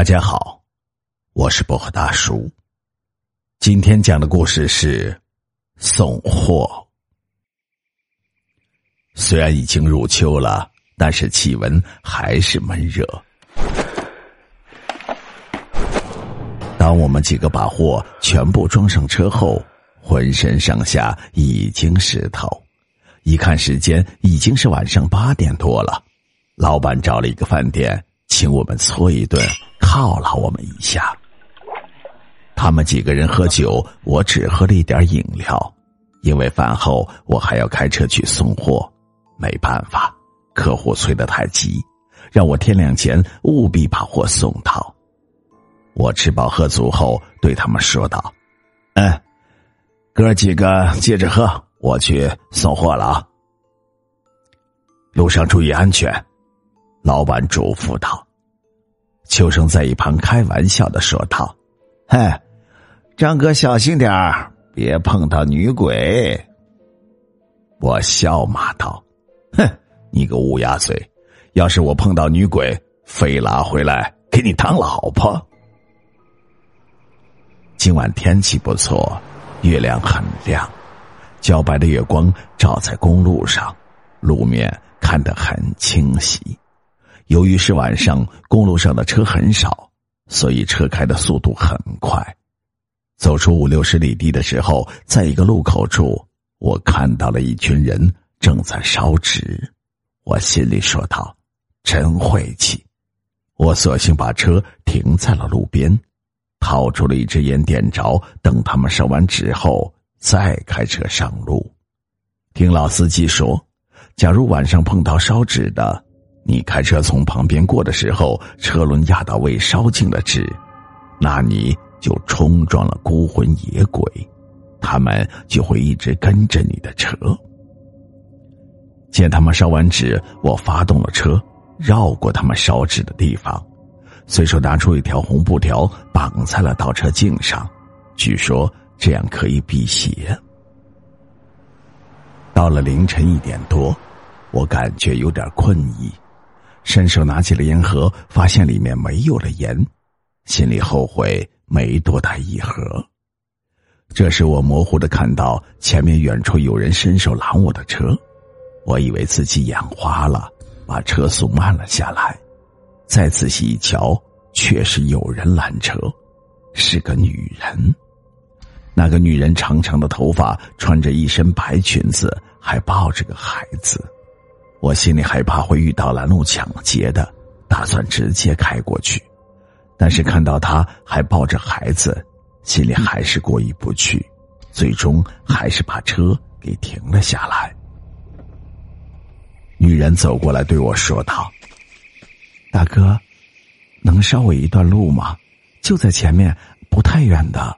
大家好，我是薄荷大叔。今天讲的故事是送货。虽然已经入秋了，但是气温还是闷热。当我们几个把货全部装上车后，浑身上下已经湿透。一看时间，已经是晚上八点多了。老板找了一个饭店，请我们搓一顿。犒劳我们一下。他们几个人喝酒，我只喝了一点饮料，因为饭后我还要开车去送货。没办法，客户催得太急，让我天亮前务必把货送到。我吃饱喝足后，对他们说道：“嗯，哥几个接着喝，我去送货了啊。路上注意安全。”老板嘱咐道。秋生在一旁开玩笑的说道：“嘿，张哥小心点儿，别碰到女鬼。”我笑骂道：“哼，你个乌鸦嘴！要是我碰到女鬼，非拉回来给你当老婆。”今晚天气不错，月亮很亮，皎白的月光照在公路上，路面看得很清晰。由于是晚上，公路上的车很少，所以车开的速度很快。走出五六十里地的时候，在一个路口处，我看到了一群人正在烧纸。我心里说道：“真晦气！”我索性把车停在了路边，掏出了一支烟点着，等他们烧完纸后再开车上路。听老司机说，假如晚上碰到烧纸的。你开车从旁边过的时候，车轮压到未烧尽的纸，那你就冲撞了孤魂野鬼，他们就会一直跟着你的车。见他们烧完纸，我发动了车，绕过他们烧纸的地方，随手拿出一条红布条绑在了倒车镜上，据说这样可以辟邪。到了凌晨一点多，我感觉有点困意。伸手拿起了烟盒，发现里面没有了烟，心里后悔没多带一盒。这时我模糊的看到前面远处有人伸手拦我的车，我以为自己眼花了，把车速慢了下来。再仔细一瞧，确实有人拦车，是个女人。那个女人长长的头发，穿着一身白裙子，还抱着个孩子。我心里害怕会遇到拦路抢劫的，打算直接开过去，但是看到他还抱着孩子，心里还是过意不去，最终还是把车给停了下来。女人走过来对我说道：“大哥，能捎我一段路吗？就在前面，不太远的。”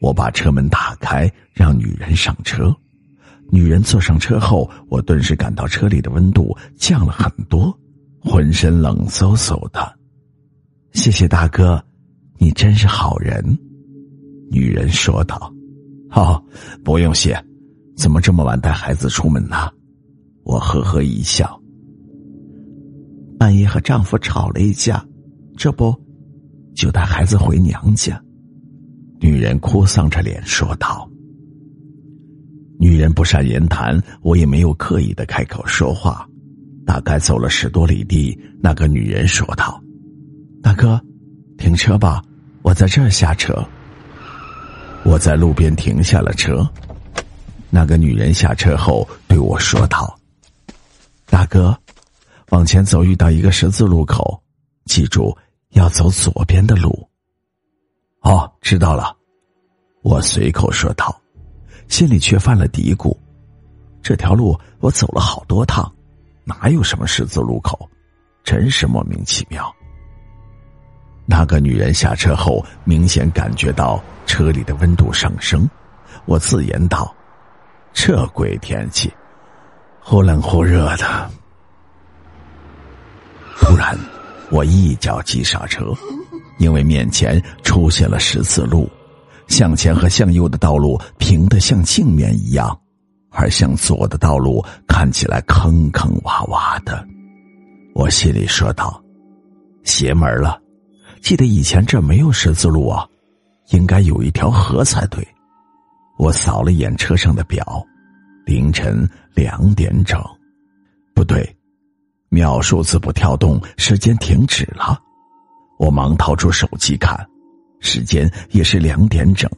我把车门打开，让女人上车。女人坐上车后，我顿时感到车里的温度降了很多，浑身冷飕飕的。谢谢大哥，你真是好人。”女人说道。“哦，不用谢，怎么这么晚带孩子出门呢？”我呵呵一笑。半夜和丈夫吵了一架，这不，就带孩子回娘家。”女人哭丧着脸说道。女人不善言谈，我也没有刻意的开口说话。大概走了十多里地，那个女人说道：“大哥，停车吧，我在这儿下车。”我在路边停下了车。那个女人下车后对我说道：“大哥，往前走，遇到一个十字路口，记住要走左边的路。”哦，知道了。我随口说道。心里却犯了嘀咕：这条路我走了好多趟，哪有什么十字路口？真是莫名其妙。那个女人下车后，明显感觉到车里的温度上升。我自言道：“这鬼天气，忽冷忽热的。”突然，我一脚急刹车，因为面前出现了十字路。向前和向右的道路平的像镜面一样，而向左的道路。看起来坑坑洼洼的。我心里说道：“邪门了，记得以前这没有十字路啊，应该有一条河才对。我扫了眼车上的表，凌晨两点整，不对，秒数字不跳动，时间停止了。我忙掏出手机看，时间也是两点整，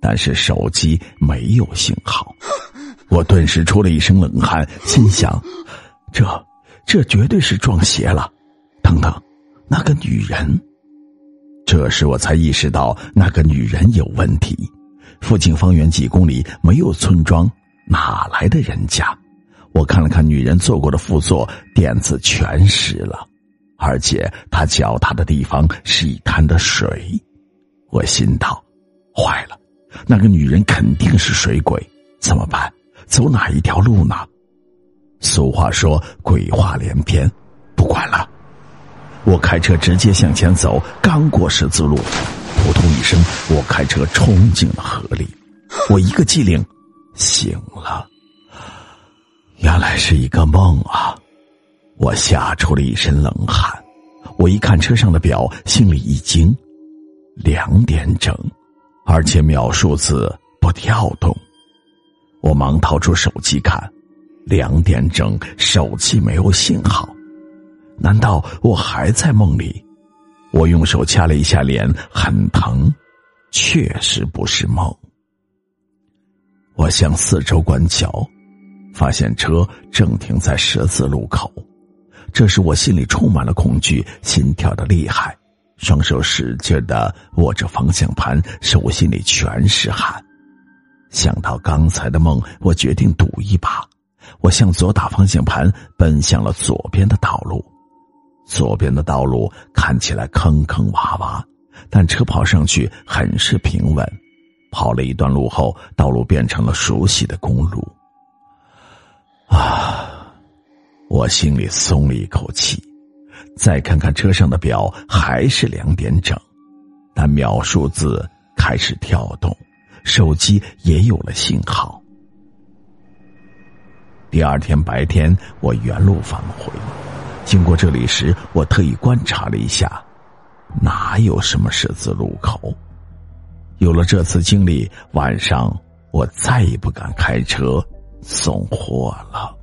但是手机没有信号。我顿时出了一身冷汗，心想：这这绝对是撞邪了。等等，那个女人。这时我才意识到那个女人有问题。附近方圆几公里没有村庄，哪来的人家？我看了看女人坐过的副座，垫子全湿了，而且她脚踏的地方是一滩的水。我心道：坏了，那个女人肯定是水鬼，怎么办？走哪一条路呢？俗话说鬼话连篇，不管了，我开车直接向前走。刚过十字路。扑通一声，我开车冲进了河里。我一个机灵，醒了。原来是一个梦啊！我吓出了一身冷汗。我一看车上的表，心里一惊，两点整，而且秒数字不跳动。我忙掏出手机看，两点整，手机没有信号。难道我还在梦里？我用手掐了一下脸，很疼，确实不是梦。我向四周观瞧，发现车正停在十字路口。这时我心里充满了恐惧，心跳的厉害，双手使劲的握着方向盘，手心里全是汗。想到刚才的梦，我决定赌一把。我向左打方向盘，奔向了左边的道路。左边的道路看起来坑坑洼洼，但车跑上去很是平稳。跑了一段路后，道路变成了熟悉的公路。啊，我心里松了一口气。再看看车上的表，还是两点整，但秒数字开始跳动，手机也有了信号。第二天白天，我原路返回。经过这里时，我特意观察了一下，哪有什么十字路口。有了这次经历，晚上我再也不敢开车送货了。